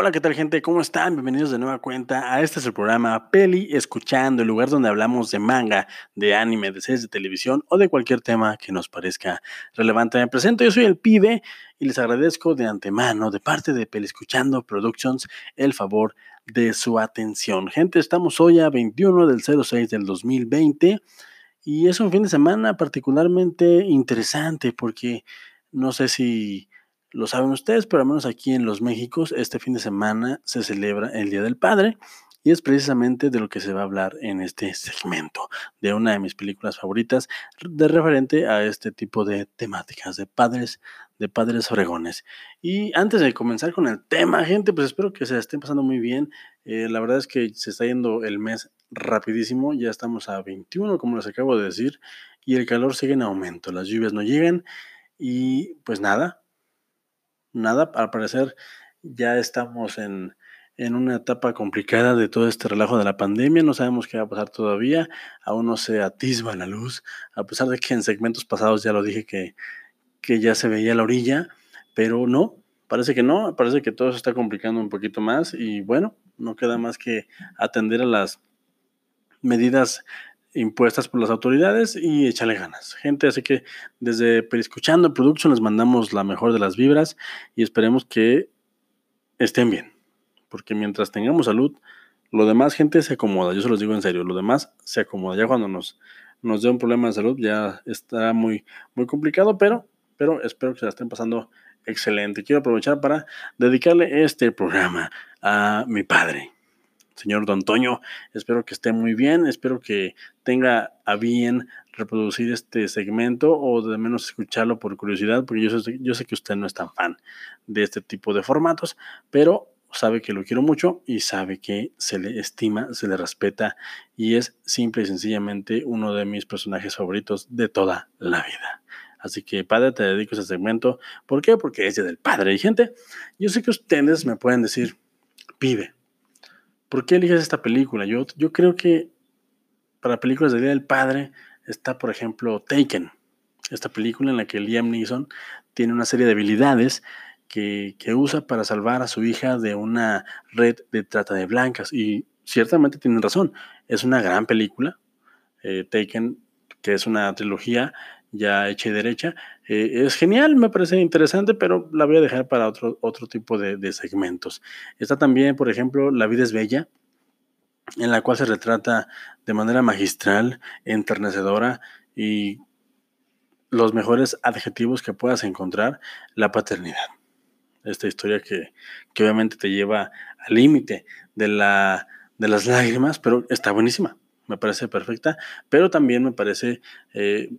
Hola, ¿qué tal gente? ¿Cómo están? Bienvenidos de nueva cuenta a este es el programa Peli Escuchando, el lugar donde hablamos de manga, de anime, de series de televisión o de cualquier tema que nos parezca relevante. Me presento, yo soy el pibe y les agradezco de antemano, de parte de Peli Escuchando Productions, el favor de su atención. Gente, estamos hoy a 21 del 06 del 2020 y es un fin de semana particularmente interesante porque no sé si lo saben ustedes, pero al menos aquí en los Méxicos, este fin de semana se celebra el Día del Padre y es precisamente de lo que se va a hablar en este segmento, de una de mis películas favoritas de referente a este tipo de temáticas de padres, de padres fregones. Y antes de comenzar con el tema, gente, pues espero que se estén pasando muy bien. Eh, la verdad es que se está yendo el mes rapidísimo, ya estamos a 21, como les acabo de decir, y el calor sigue en aumento, las lluvias no llegan y pues nada, nada, al parecer ya estamos en, una etapa complicada de todo este relajo de la pandemia, no sabemos qué va a pasar todavía, aún no se atisba la luz, a pesar de que en segmentos pasados ya lo dije que, que ya se veía la orilla, pero no, parece que no, parece que todo se está complicando un poquito más y bueno, no queda más que atender a las medidas impuestas por las autoridades y échale ganas. Gente, así que desde Periscuchando Production les mandamos la mejor de las vibras y esperemos que estén bien. Porque mientras tengamos salud, lo demás, gente, se acomoda. Yo se los digo en serio, lo demás se acomoda. Ya cuando nos, nos dé un problema de salud, ya estará muy, muy complicado, pero, pero espero que se la estén pasando excelente. Quiero aprovechar para dedicarle este programa a mi padre señor Don Toño. Espero que esté muy bien, espero que tenga a bien reproducir este segmento o de menos escucharlo por curiosidad, porque yo sé, que usted no es tan fan de este tipo de formatos, pero sabe que lo quiero mucho y sabe que se le estima, se le respeta y es simple y sencillamente uno de mis personajes favoritos de toda la vida. Así que, padre, te dedico a este segmento. ¿Por qué? Porque es Día del Padre. Y gente, yo sé que ustedes me pueden decir, pibe, ¿Por qué eliges esta película? Yo, yo creo que para películas de Día del Padre está, por ejemplo, Taken. Esta película en la que Liam Neeson tiene una serie de habilidades que, usa para salvar a su hija de una red de trata de blancas. Y ciertamente tienen razón. Es una gran película. Eh, Taken, que es una trilogía ya hecha y derecha. Eh, es genial, me parece interesante, pero la voy a dejar para otro, otro tipo de, segmentos. Está también, por ejemplo, La vida es bella, en la cual se retrata de manera magistral, enternecedora y los mejores adjetivos que puedas encontrar, la paternidad. Esta historia que, obviamente te lleva al límite de, la, de las lágrimas, pero está buenísima me parece perfecta, pero también me parece eh,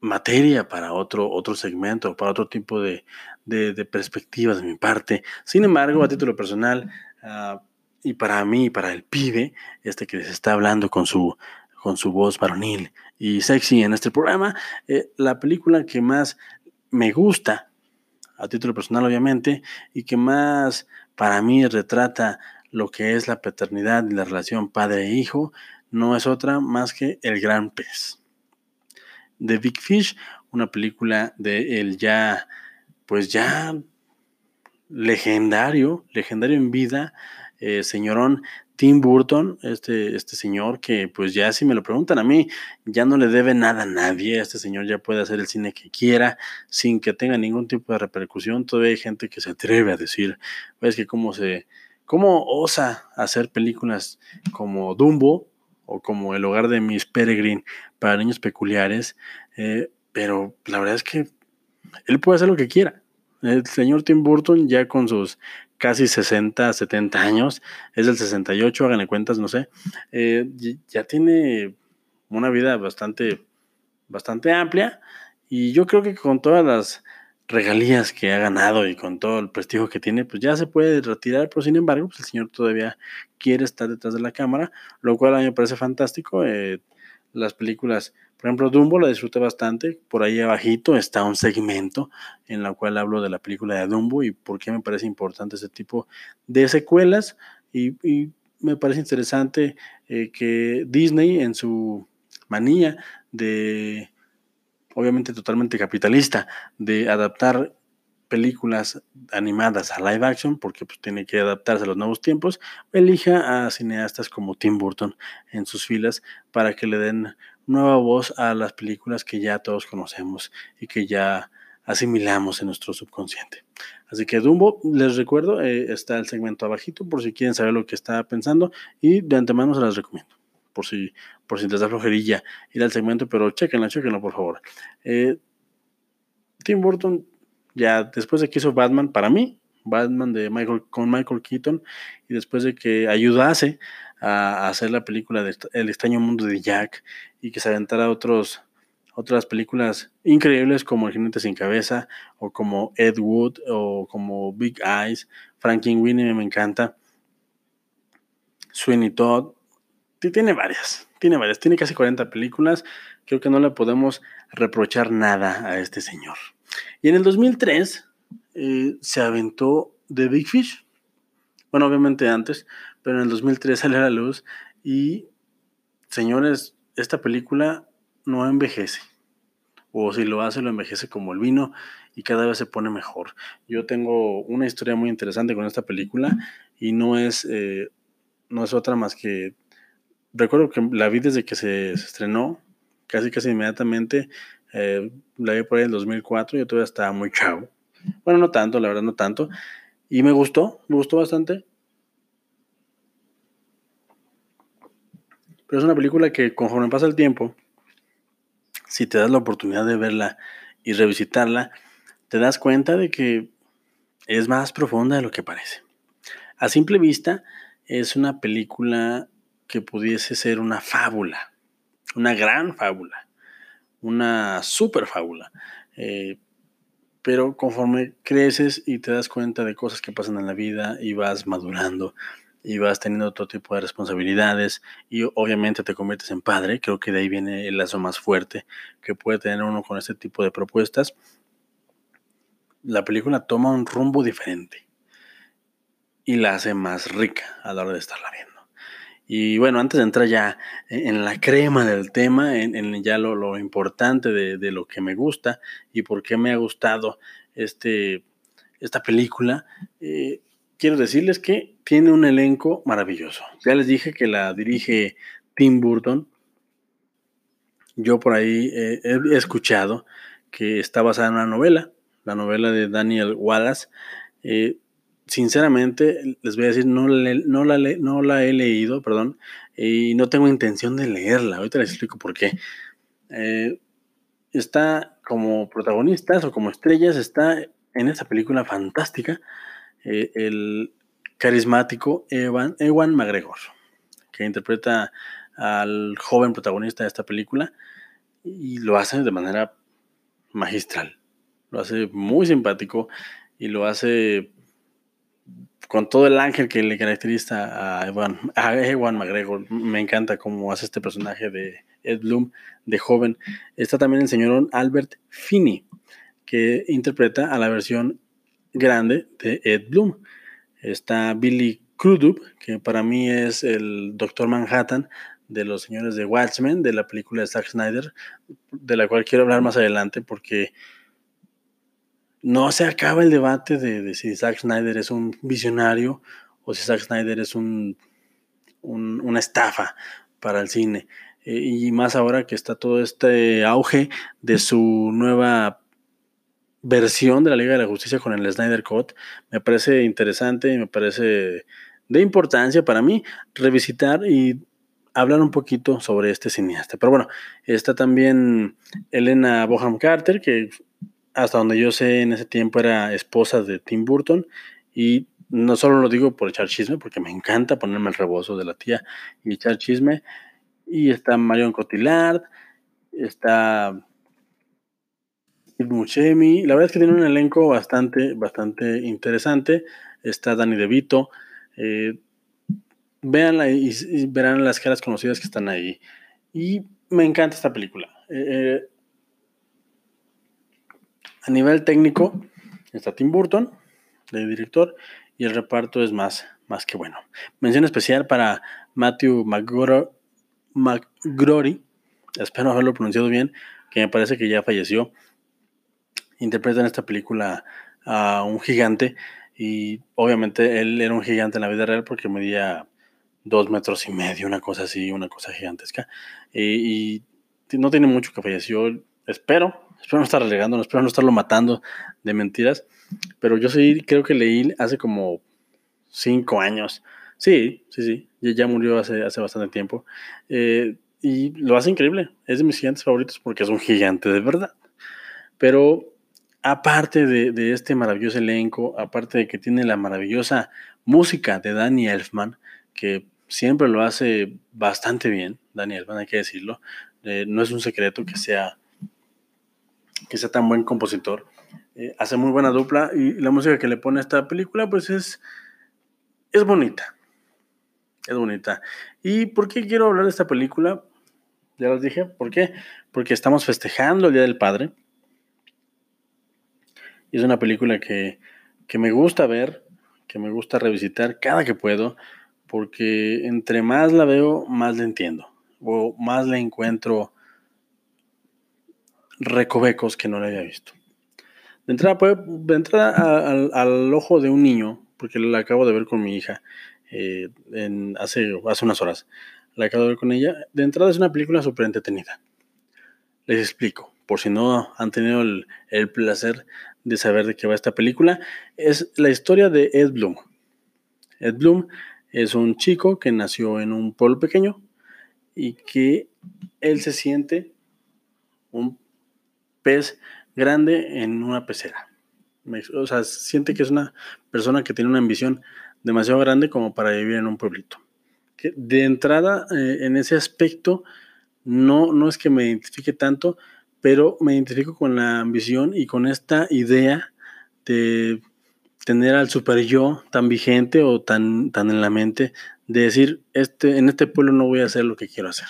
materia para otro, otro segmento, para otro tipo de, de, perspectivas de mi parte. Sin embargo, a título personal, ah, y para mí, para el pibe, este que les está hablando con su, con su voz varonil y sexy en este programa, eh, la película que más me gusta, a título personal obviamente, y que más para mí retrata lo que es la paternidad y la relación padre-hijo, no es otra más que El Gran Pez de Big Fish, una película de el ya, pues ya legendario, legendario en vida, eh, señorón Tim Burton, este, este señor que pues ya si me lo preguntan a mí, ya no le debe nada a nadie, este señor ya puede hacer el cine que quiera sin que tenga ningún tipo de repercusión, todavía hay gente que se atreve a decir, ves que cómo se, cómo osa hacer películas como Dumbo, o como el hogar de Miss Peregrine para niños peculiares, eh, pero la verdad es que él puede hacer lo que quiera. El señor Tim Burton ya con sus casi 60, 70 años, es del 68, háganle cuentas, no sé, eh, ya tiene una vida bastante, bastante amplia y yo creo que con todas las regalías que ha ganado y con todo el prestigio que tiene, pues ya se puede retirar, pero sin embargo, pues el señor todavía quiere estar detrás de la cámara, lo cual a mí me parece fantástico. Eh, las películas, por ejemplo, Dumbo la disfruté bastante, por ahí abajito está un segmento en la cual hablo de la película de Dumbo y por qué me parece importante ese tipo de secuelas y, me parece interesante eh, que Disney en su manía de obviamente totalmente capitalista, de adaptar películas animadas a live action, porque pues, tiene que adaptarse a los nuevos tiempos, elija a cineastas como Tim Burton en sus filas para que le den nueva voz a las películas que ya todos conocemos y que ya asimilamos en nuestro subconsciente. Así que Dumbo, les recuerdo, eh, está el segmento abajito por si quieren saber lo que está pensando y de antemano se las recomiendo. Por si, por si les da flojerilla ir al segmento, pero chequenlo, chequenlo por favor. Eh, Tim Burton, ya después de que hizo Batman, para mí, Batman de Michael, con Michael Keaton, y después de que ayudase a, hacer la película de El extraño mundo de Jack y que se aventara otros, otras películas increíbles como El jinete sin cabeza, o como Ed Wood, o como Big Eyes, Winnie me encanta, Sweeney Todd, tiene varias, tiene varias, tiene casi 40 películas, creo que no le podemos reprochar nada a este señor. Y en el 2003 eh, se aventó The Big Fish, bueno, obviamente antes, pero en el 2003 sale a la luz y, señores, esta película no envejece. O si lo hace, lo envejece como el vino y cada vez se pone mejor. Yo tengo una historia muy interesante con esta película y no es, eh, no es otra más que... Recuerdo que la vi desde que se, estrenó, casi casi inmediatamente. Eh, la vi por ahí en el 2004, yo todavía estaba muy chavo. Bueno, no tanto, la verdad, no tanto. Y me gustó, me gustó bastante. Pero es una película que conforme pasa el tiempo, si te das la oportunidad de verla y revisitarla, te das cuenta de que es más profunda de lo que parece. A simple vista, es una película que pudiese ser una fábula, una gran fábula, una super fábula. Eh, pero conforme creces y te das cuenta de cosas que pasan en la vida y vas madurando y vas teniendo otro tipo de responsabilidades y obviamente te conviertes en padre, creo que de ahí viene el lazo más fuerte que puede tener uno con este tipo de propuestas. La película toma un rumbo diferente y la hace más rica a la hora de estarla viendo. Y bueno, antes de entrar ya en la crema del tema, en, ya lo, importante de, lo que me gusta y por qué me ha gustado este, esta película, eh, quiero decirles que tiene un elenco maravilloso. Ya les dije que la dirige Tim Burton. Yo por ahí he escuchado que está basada en una novela, la novela de Daniel Wallace. Eh, sinceramente, les voy a decir, no, no, la, no la he leído, perdón, y no tengo intención de leerla. Ahorita les explico por qué. Eh, está como protagonistas o como estrellas, está en esta película fantástica eh, el carismático Evan, Ewan McGregor, que interpreta al joven protagonista de esta película y lo hace de manera magistral. Lo hace muy simpático y lo hace con todo el ángel que le caracteriza a Ewan, a McGregor. Me encanta cómo hace este personaje de Ed Bloom de joven. Está también el señor Albert Finney, que interpreta a la versión grande de Ed Bloom. Está Billy Crudup, que para mí es el Doctor Manhattan de los señores de Watchmen, de la película de Zack Snyder, de la cual quiero hablar más adelante porque no se acaba el debate de, si Zack Snyder es un visionario o si Zack Snyder es un, una estafa para el cine. Eh, y más ahora que está todo este auge de su nueva versión de la Liga de la Justicia con el Snyder Cut. Me parece interesante y me parece de importancia para mí revisitar y hablar un poquito sobre este cineasta. Pero bueno, está también Elena Boham Carter, que hasta donde yo sé en ese tiempo era esposa de Tim Burton y no solo lo digo por echar chisme, porque me encanta ponerme el rebozo de la tía y echar chisme. Y está Marion Cotillard, está Muchemi. La verdad es que tiene un elenco bastante, bastante interesante. Está Danny DeVito. Eh, véanla y, verán las caras conocidas que están ahí. Y me encanta esta película. Eh, eh, a nivel técnico, está Tim Burton, de director, y el reparto es más, más que bueno. Mención especial para Matthew McGrory, espero haberlo pronunciado bien, que me parece que ya falleció interpreta en esta película a un gigante y obviamente él era un gigante en la vida real porque medía dos metros y medio, una cosa así, una cosa gigantesca. Y, no tiene mucho que falleció, espero, espero no estar relegando, espero no estarlo matando de mentiras, pero yo sí creo que leí hace como cinco años. Sí, sí, sí, ya murió hace, hace bastante tiempo. Eh, y lo hace increíble, es de mis gigantes favoritos porque es un gigante de verdad. Pero aparte de, de, este maravilloso elenco, aparte de que tiene la maravillosa música de Danny Elfman, que siempre lo hace bastante bien, Daniel, hay que decirlo. Eh, no es un secreto que sea, que sea tan buen compositor. Eh, hace muy buena dupla y la música que le pone a esta película, pues es, es bonita. Es bonita. ¿Y por qué quiero hablar de esta película? Ya les dije, ¿por qué? Porque estamos festejando el Día del Padre. Y es una película que, que me gusta ver, que me gusta revisitar cada que puedo porque entre más la veo, más la entiendo, o más le encuentro recovecos que no le había visto. De entrada, de entrada al, ojo de un niño, porque la acabo de ver con mi hija eh, hace, hace unas horas, la acabo de ver con ella, de entrada es una película súper entretenida. Les explico, por si no han tenido el, el placer de saber de qué va esta película, es la historia de Ed Bloom. Ed Bloom es un chico que nació en un pueblo pequeño y que él se siente un pez grande en una pecera. O sea, siente que es una persona que tiene una ambición demasiado grande como para vivir en un pueblito. De entrada, eh, en ese aspecto, no, no es que me identifique tanto, pero me identifico con la ambición y con esta idea de tener al super yo tan vigente o tan, tan en la mente de decir, este, en este pueblo no voy a hacer lo que quiero hacer.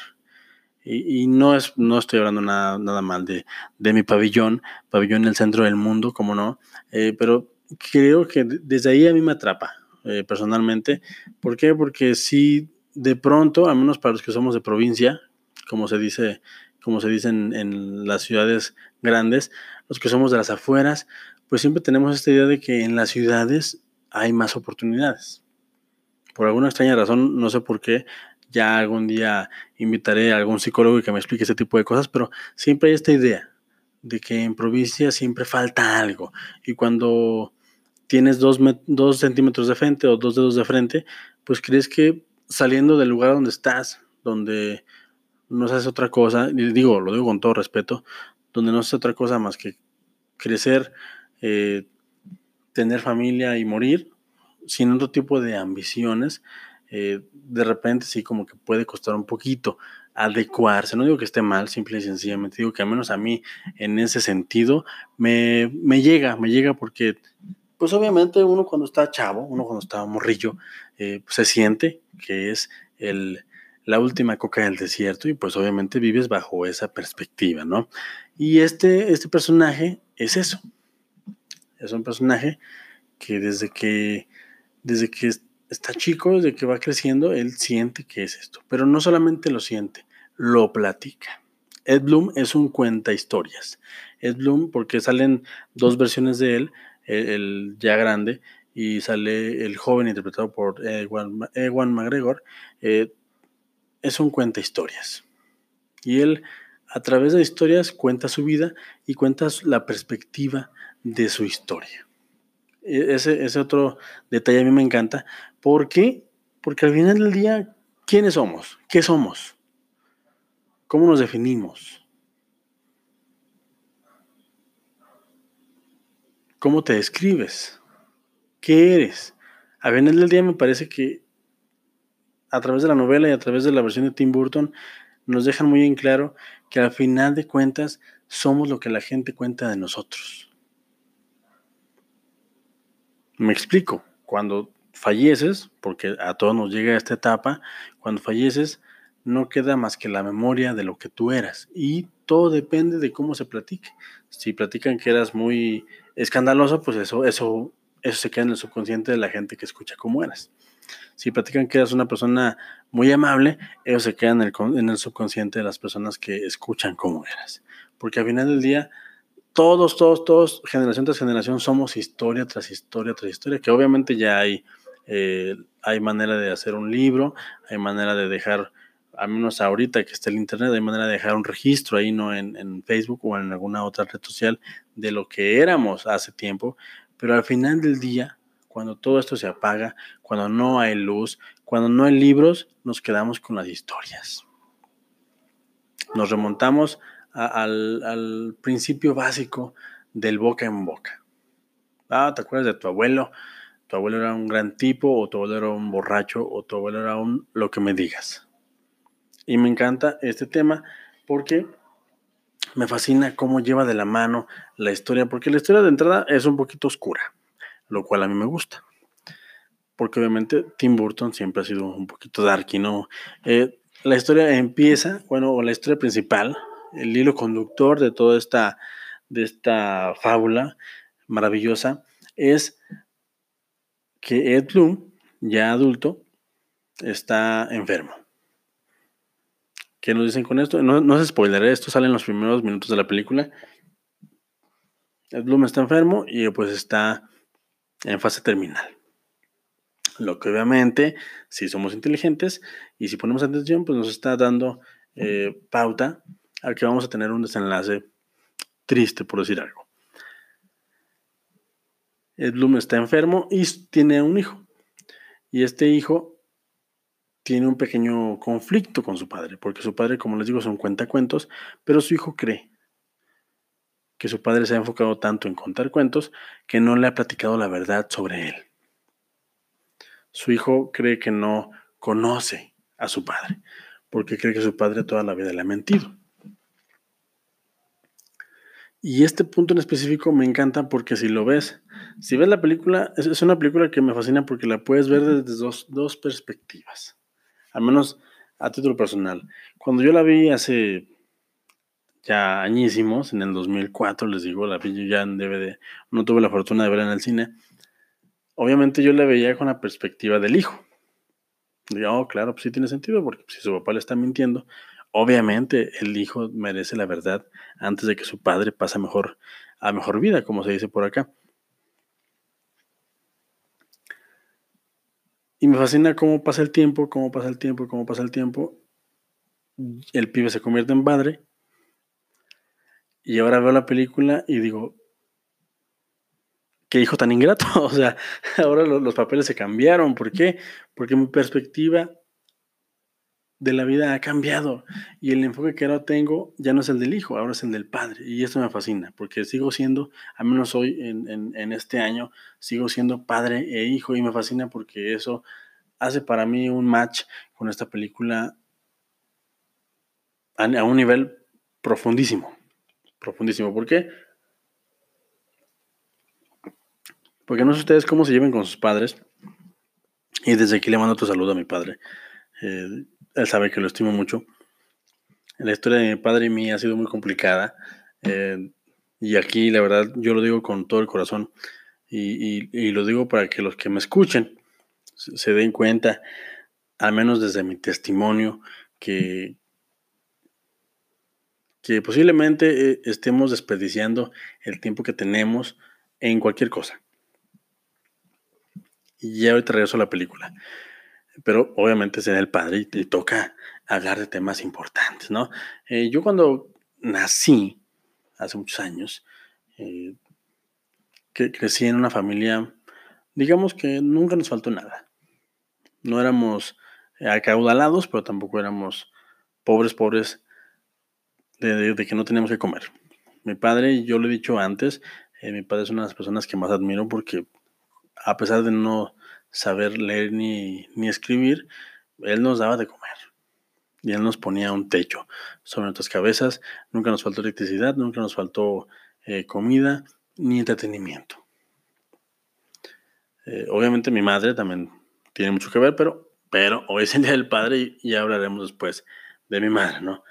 Y, no, es, no estoy hablando nada, nada mal de, de, mi pabellón, pabellón en el centro del mundo, como no, eh, pero creo que desde ahí a mí me atrapa eh, personalmente. ¿Por qué? Porque si de pronto, al menos para los que somos de provincia, como se dice, como se dice en, en las ciudades grandes, los que somos de las afueras, pues siempre tenemos esta idea de que en las ciudades hay más oportunidades. Por alguna extraña razón, no sé por qué, ya algún día invitaré a algún psicólogo y que me explique este tipo de cosas, pero siempre hay esta idea de que en provincia siempre falta algo. Y cuando tienes dos, dos centímetros de frente o dos dedos de frente, pues crees que saliendo del lugar donde estás, donde no haces otra cosa, y digo, lo digo con todo respeto, donde no haces otra cosa más que crecer eh, tener familia y morir sin otro tipo de ambiciones, eh, de repente sí como que puede costar un poquito adecuarse. No digo que esté mal, simple y sencillamente digo que al menos a mí en ese sentido me, me llega, me llega porque pues obviamente uno cuando está chavo, uno cuando está morrillo, eh, pues se siente que es el, la última coca del desierto y pues obviamente vives bajo esa perspectiva, ¿no? Y este, este personaje es eso, es un personaje que desde que, desde que está chico, desde que va creciendo, él siente que es esto. Pero no solamente lo siente, lo platica. Ed Bloom es un cuenta historias. Ed Bloom, porque salen dos versiones de él, el, ya grande, y sale el joven interpretado por Ewan, McGregor, eh, es un cuenta historias. Y él, a través de historias, cuenta su vida y cuenta la perspectiva de su historia. E, ese, otro detalle a mí me encanta. ¿Por qué? Porque al final del día, ¿quiénes somos? ¿Qué somos? ¿Cómo nos definimos? ¿Cómo te describes? ¿Qué eres? Al final del día me parece que a través de la novela y a través de la versión de Tim Burton nos dejan muy en claro que al final de cuentas somos lo que la gente cuenta de nosotros. Me explico, cuando falleces, porque a todos nos llega esta etapa, cuando falleces no queda más que la memoria de lo que tú eras y todo depende de cómo se platique. Si platican que eras muy escandaloso, pues eso, eso, eso se queda en el subconsciente de la gente que escucha cómo eras. Si platican que eras una persona muy amable, eso se queda en el, en el subconsciente de las personas que escuchan cómo eras. Porque al final del día, todos, todos, todos, generación tras generación, somos historia tras historia tras historia, que obviamente ya hay, eh, hay manera de hacer un libro, hay manera de dejar, al menos ahorita que está el Internet, hay manera de dejar un registro ahí, ¿no? En, en Facebook o en alguna otra red social de lo que éramos hace tiempo, pero al final del día, cuando todo esto se apaga, cuando no hay luz, cuando no hay libros, nos quedamos con las historias. Nos remontamos al, principio básico del boca en boca. Ah, ¿te acuerdas de tu abuelo? Tu abuelo era un gran tipo, o tu abuelo era un borracho, o tu abuelo era un lo que me digas. Y me encanta este tema porque me fascina cómo lleva de la mano la historia, porque la historia de entrada es un poquito oscura, lo cual a mí me gusta. Porque obviamente Tim Burton siempre ha sido un poquito darky, ¿no? Eh, la historia empieza, bueno, o la historia principal, el hilo conductor de toda esta, de esta fábula maravillosa es que Ed Bloom, ya adulto, está enfermo. ¿Qué nos dicen con esto? No, no se spoileré, esto sale en los primeros minutos de la película. Ed Bloom está enfermo y pues está en fase terminal. Lo que obviamente, si somos inteligentes y si ponemos atención, pues nos está dando eh, pauta al que vamos a tener un desenlace triste, por decir algo. Ed Bloom está enfermo y tiene un hijo. Y este hijo tiene un pequeño conflicto con su padre, porque su padre, como les digo, son cuentacuentos, pero su hijo cree que su padre se ha enfocado tanto en contar cuentos que no le ha platicado la verdad sobre él. Su hijo cree que no conoce a su padre, porque cree que su padre toda la vida le ha mentido. Y este punto en específico me encanta porque si lo ves, si ves la película, es, una película que me fascina porque la puedes ver desde dos, dos, perspectivas, al menos a título personal. Cuando yo la vi hace ya añísimos, en el 2004, les digo, la vi ya en DVD, no tuve la fortuna de verla en el cine, obviamente yo la veía con la perspectiva del hijo. Digo, oh, claro, pues sí tiene sentido, porque si su papá le está mintiendo, Obviamente el hijo merece la verdad antes de que su padre pase mejor, a mejor vida, como se dice por acá. Y me fascina cómo pasa el tiempo, cómo pasa el tiempo, cómo pasa el tiempo. El pibe se convierte en padre. Y ahora veo la película y digo, qué hijo tan ingrato. O sea, ahora los, los papeles se cambiaron. ¿Por qué? Porque mi perspectiva de la vida ha cambiado y el enfoque que ahora tengo ya no es el del hijo, ahora es el del padre. Y esto me fascina porque sigo siendo, al menos hoy en, este año, sigo siendo padre e hijo y me fascina porque eso hace para mí un match con esta película a, a un nivel profundísimo. Profundísimo. ¿Por qué? Porque no sé ustedes cómo se lleven con sus padres. Y desde aquí le mando otro saludo a mi padre. Eh, él sabe que lo estimo mucho. La historia de mi padre y mí ha sido muy complicada. Eh, y aquí, la verdad, yo lo digo con todo el corazón. Y, lo digo para que los que me escuchen se, den cuenta, al menos desde mi testimonio, que, que posiblemente eh, estemos desperdiciando el tiempo que tenemos en cualquier cosa. Y ya ahorita regreso a la película pero obviamente ser el padre y, toca hablar de temas importantes, ¿no? Eh, yo cuando nací, hace muchos años, eh, crecí en una familia, digamos que nunca nos faltó nada. No éramos acaudalados, pero tampoco éramos pobres, pobres de, que no teníamos que comer. Mi padre, yo lo he dicho antes, eh, mi padre es una de las personas que más admiro porque a pesar de no saber leer ni, escribir, Él nos daba de comer. Y Él nos ponía un techo sobre nuestras cabezas. Nunca nos faltó electricidad, nunca nos faltó eh, comida ni entretenimiento. Eh, obviamente mi madre también tiene mucho que ver, pero, pero hoy es el Día del Padre y ya hablaremos después de mi madre, ¿no?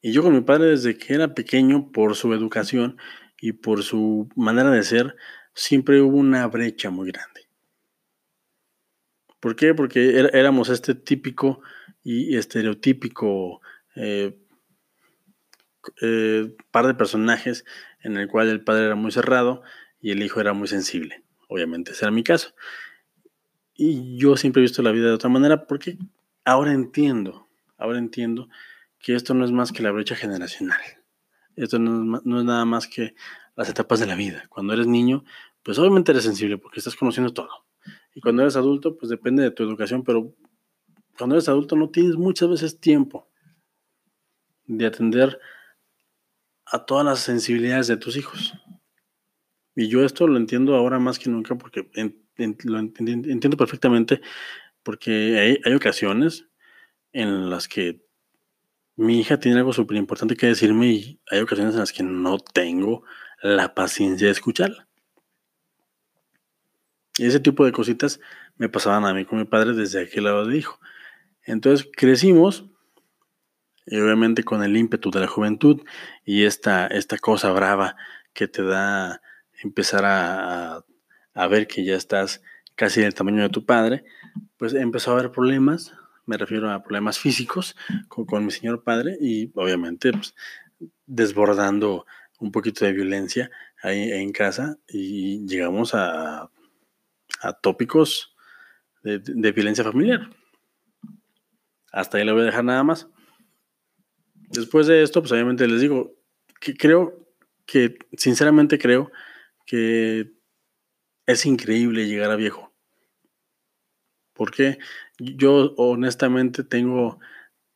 Y yo con mi padre desde que era pequeño, por su educación y por su manera de ser, siempre hubo una brecha muy grande. ¿Por qué? Porque éramos este típico y estereotípico, eh, eh, par de personajes en el cual el padre era muy cerrado y el hijo era muy sensible. Obviamente ese era mi caso. Y yo siempre he visto la vida de otra manera porque ahora entiendo, ahora entiendo que esto no es más que la brecha generacional. Esto no no es nada más que las etapas de la vida. Cuando eres niño, pues obviamente eres sensible porque estás conociendo todo. Y cuando eres adulto, pues depende de tu educación, pero cuando eres adulto no tienes muchas veces tiempo de atender a todas las sensibilidades de tus hijos. Y yo esto lo entiendo ahora más que nunca porque lo entiendo perfectamente porque hay, ocasiones en las que mi hija tiene algo súper importante que decirme y hay ocasiones en las que no tengo la paciencia de escucharla. Y ese tipo de cositas me pasaban a mí con mi padre desde aquel lado de hijo. Entonces crecimos, y obviamente con el ímpetu de la juventud y esta, esta cosa brava que te da empezar a, a ver que ya estás casi del tamaño de tu padre, pues empezó a haber problemas, me refiero a problemas físicos con, mi señor padre y obviamente pues, desbordando un poquito de violencia ahí en casa y llegamos a, a tópicos de, de, violencia familiar. Hasta ahí le voy a dejar nada más. Después de esto, pues obviamente les digo que creo que, sinceramente creo que es increíble llegar a viejo. Porque yo honestamente tengo,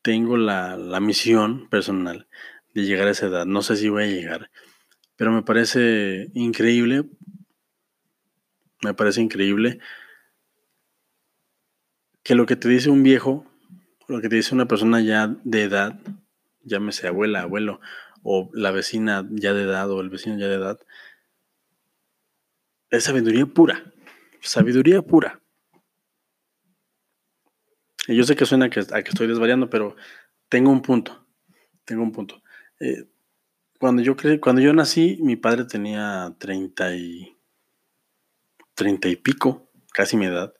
tengo la, la, misión personal de llegar a esa edad. No sé si voy a llegar, pero me parece increíble. Me parece increíble que lo que te dice un viejo, lo que te dice una persona ya de edad, llámese abuela, abuelo, o la vecina ya de edad, o el vecino ya de edad, es sabiduría pura. Sabiduría pura. Y yo sé que suena a que, estoy desvariando, pero tengo un punto. Tengo un punto. Eh, cuando, yo cuando yo nací, mi padre tenía 30 y, 30 y pico, casi mi edad.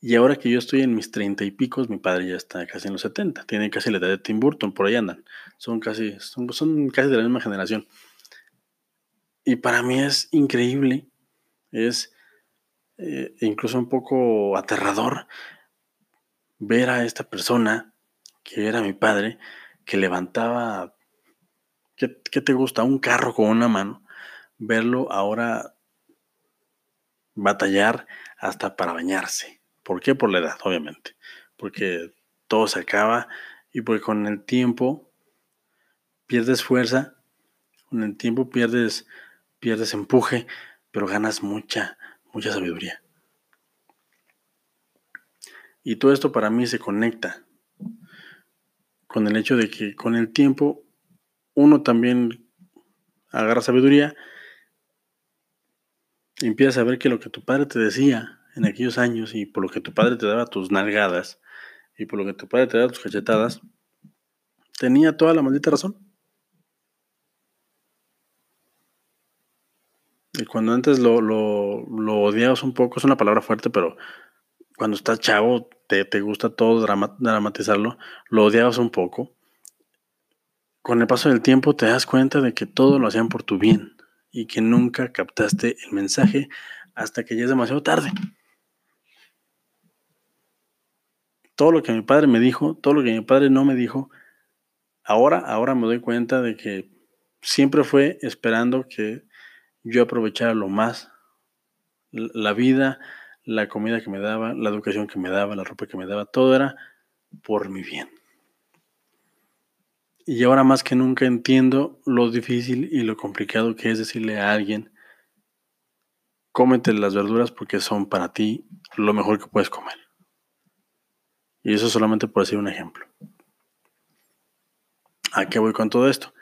Y ahora que yo estoy en mis 30 y picos, mi padre ya está casi en los 70. Tiene casi la edad de Tim Burton, por ahí andan. Son casi, son, son casi de la misma generación. Y para mí es increíble es eh, incluso un poco aterrador ver a esta persona, que era mi padre, que levantaba, ¿qué, te gusta? Un carro con una mano, verlo ahora batallar hasta para bañarse. ¿Por qué? Por la edad, obviamente. Porque todo se acaba y porque con el tiempo pierdes fuerza, con el tiempo pierdes, pierdes empuje, pero ganas mucha, mucha sabiduría. Y todo esto para mí se conecta con el hecho de que con el tiempo uno también agarra sabiduría y empiezas a ver que lo que tu padre te decía en aquellos años y por lo que tu padre te daba tus nalgadas y por lo que tu padre te daba tus cachetadas, tenía toda la maldita razón. Y cuando antes lo, lo, lo, odiabas un poco, es una palabra fuerte, pero cuando estás chavo, te, te gusta todo dramatizarlo, lo odiabas un poco. Con el paso del tiempo te das cuenta de que todo lo hacían por tu bien y que nunca captaste el mensaje hasta que ya es demasiado tarde. Todo lo que mi padre me dijo, todo lo que mi padre no me dijo, ahora, ahora me doy cuenta de que siempre fue esperando que yo aprovechara lo más la vida, la comida que me daba, la educación que me daba, la ropa que me daba, todo era por mi bien. Y ahora más que nunca entiendo lo difícil y lo complicado que es decirle a alguien, cómete las verduras porque son para ti lo mejor que puedes comer. Y eso solamente por decir un ejemplo. ¿A qué voy con todo esto?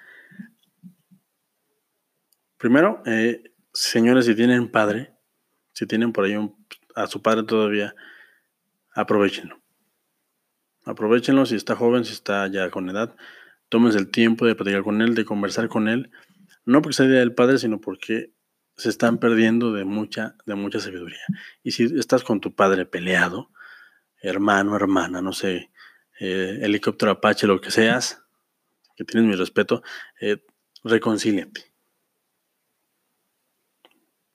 Primero, eh, señores, si tienen padre, si tienen por ahí a su padre todavía, aprovechenlo. Aprovechenlo si está joven, si está ya con edad. Tómense el tiempo de platicar con él, de conversar con él. No porque sea día del padre, sino porque se están perdiendo de mucha, de mucha sabiduría. Y si estás con tu padre peleado, hermano, hermana, no sé, eh, helicóptero Apache, lo que seas, que tienes mi respeto, eh, reconcíliate.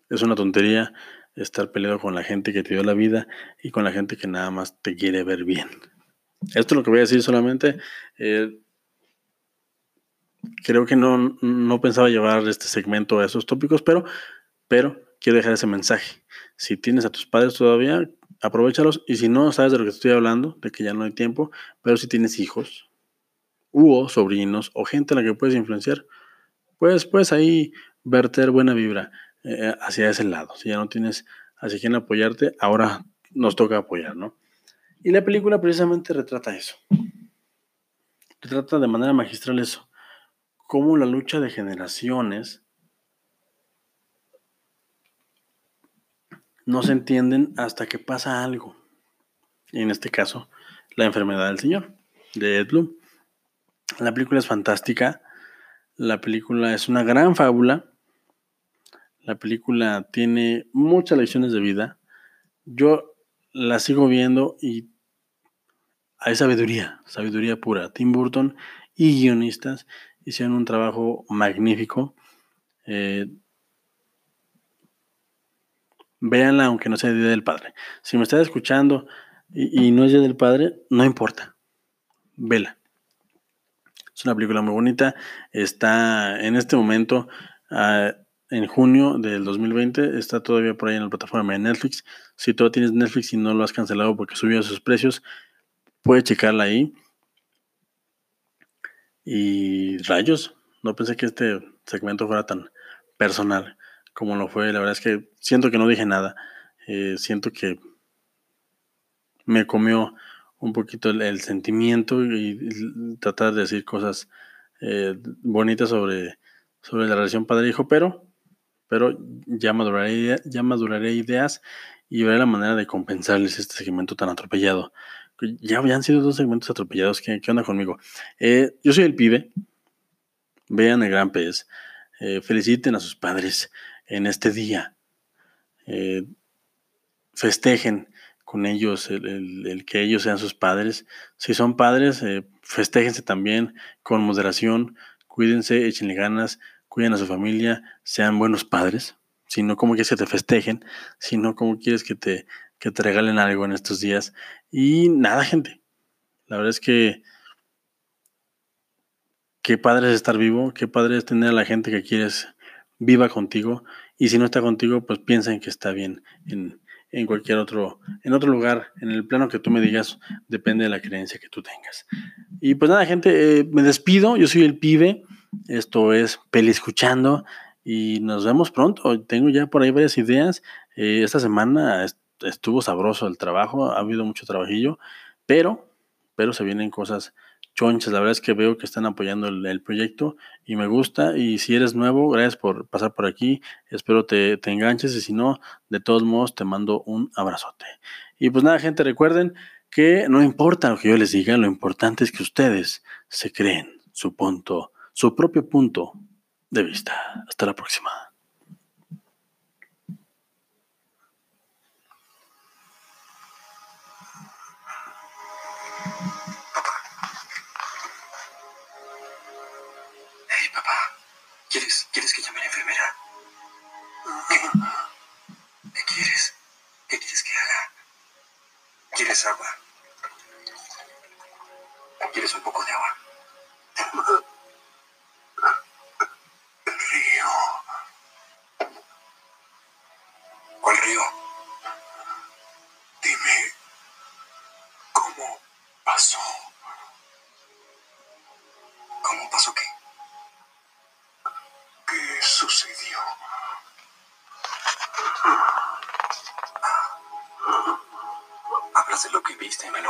Es una tontería estar peleado con la gente que te dio la vida y con la gente que nada más te quiere ver bien. Esto es lo que voy a decir solamente. Eh, creo que no, no, pensaba llevar este segmento a esos tópicos, pero, pero quiero dejar ese mensaje. Si tienes a tus padres todavía, aprovechalos. Y si no, sabes de lo que estoy hablando, de que ya no hay tiempo, pero si tienes hijos, u sobrinos, o gente a la que puedes influenciar, pues puedes ahí verter buena vibra eh, hacia ese lado. Si ya no tienes hacia quién apoyarte, ahora nos toca apoyar, ¿no? Y la película precisamente retrata eso. Retrata de manera magistral eso. Cómo la lucha de generaciones no se entienden hasta que pasa algo. Y en este caso, la enfermedad del Señor, de Ed Bloom. La película es fantástica. La película es una gran fábula. La película tiene muchas lecciones de vida. Yo la sigo viendo y hay sabiduría, sabiduría pura. Tim Burton y guionistas hicieron un trabajo magnífico. Eh, véanla aunque no sea Día del Padre. Si me estás escuchando y, no es Día del Padre, no importa. Vela. Es una película muy bonita. Está en este momento, ah, en junio del 2020, está todavía por ahí en la plataforma de Netflix. Si tú tienes Netflix y no lo has cancelado porque subió sus precios, puedes checarla ahí. Y rayos, no pensé que este segmento fuera tan personal como lo fue. La verdad es que siento que no dije nada. Eh, siento que me comió un poquito el, sentimiento y, tratar de decir cosas eh, bonitas sobre, sobre la relación padre-hijo, pero, pero ya, maduraré, ya maduraré ideas y veré la manera de compensarles este segmento tan atropellado. Ya, han sido dos segmentos atropellados. ¿Qué, onda conmigo? Eh, yo soy el pibe. Vean el gran pez. feliciten a sus padres en este día. Eh, festejen con ellos el, que ellos sean sus padres. Si son padres, eh, festéjense también con moderación, cuídense, échenle ganas, cuiden a su familia, sean buenos padres. Si no, como quieres que te festejen, si no, como quieres que te, que te regalen algo en estos días. Y nada, gente. La verdad es que qué padre es estar vivo, qué padre es tener a la gente que quieres viva contigo y si no está contigo, pues piensen que está bien en, cualquier otro, en otro lugar, en el plano que tú me digas, depende de la creencia que tú tengas. Y pues nada, gente, eh, me despido, yo soy el pibe, esto es Peli Escuchando y nos vemos pronto. Tengo ya por ahí varias ideas. Eh, esta semana estuvo sabroso el trabajo, ha habido mucho trabajillo, pero, pero se vienen cosas chonchas. La verdad es que veo que están apoyando el, proyecto y me gusta. Y si eres nuevo, gracias por pasar por aquí. Espero te, te enganches y si no, de todos modos, te mando un abrazote. Y pues nada, gente, recuerden que no importa lo que yo les diga, lo importante es que ustedes se creen su punto, su propio punto de vista. Hasta la próxima. ¿Quieres, ¿Quieres que llame a la enfermera? ¿Qué? ¿Qué quieres? ¿Qué quieres que haga? ¿Quieres agua? ¿Quieres un poco de agua? El río. Dime, ¿cómo pasó? ¿Cómo pasó qué? sucedió? ¿Hablas de lo que viste en el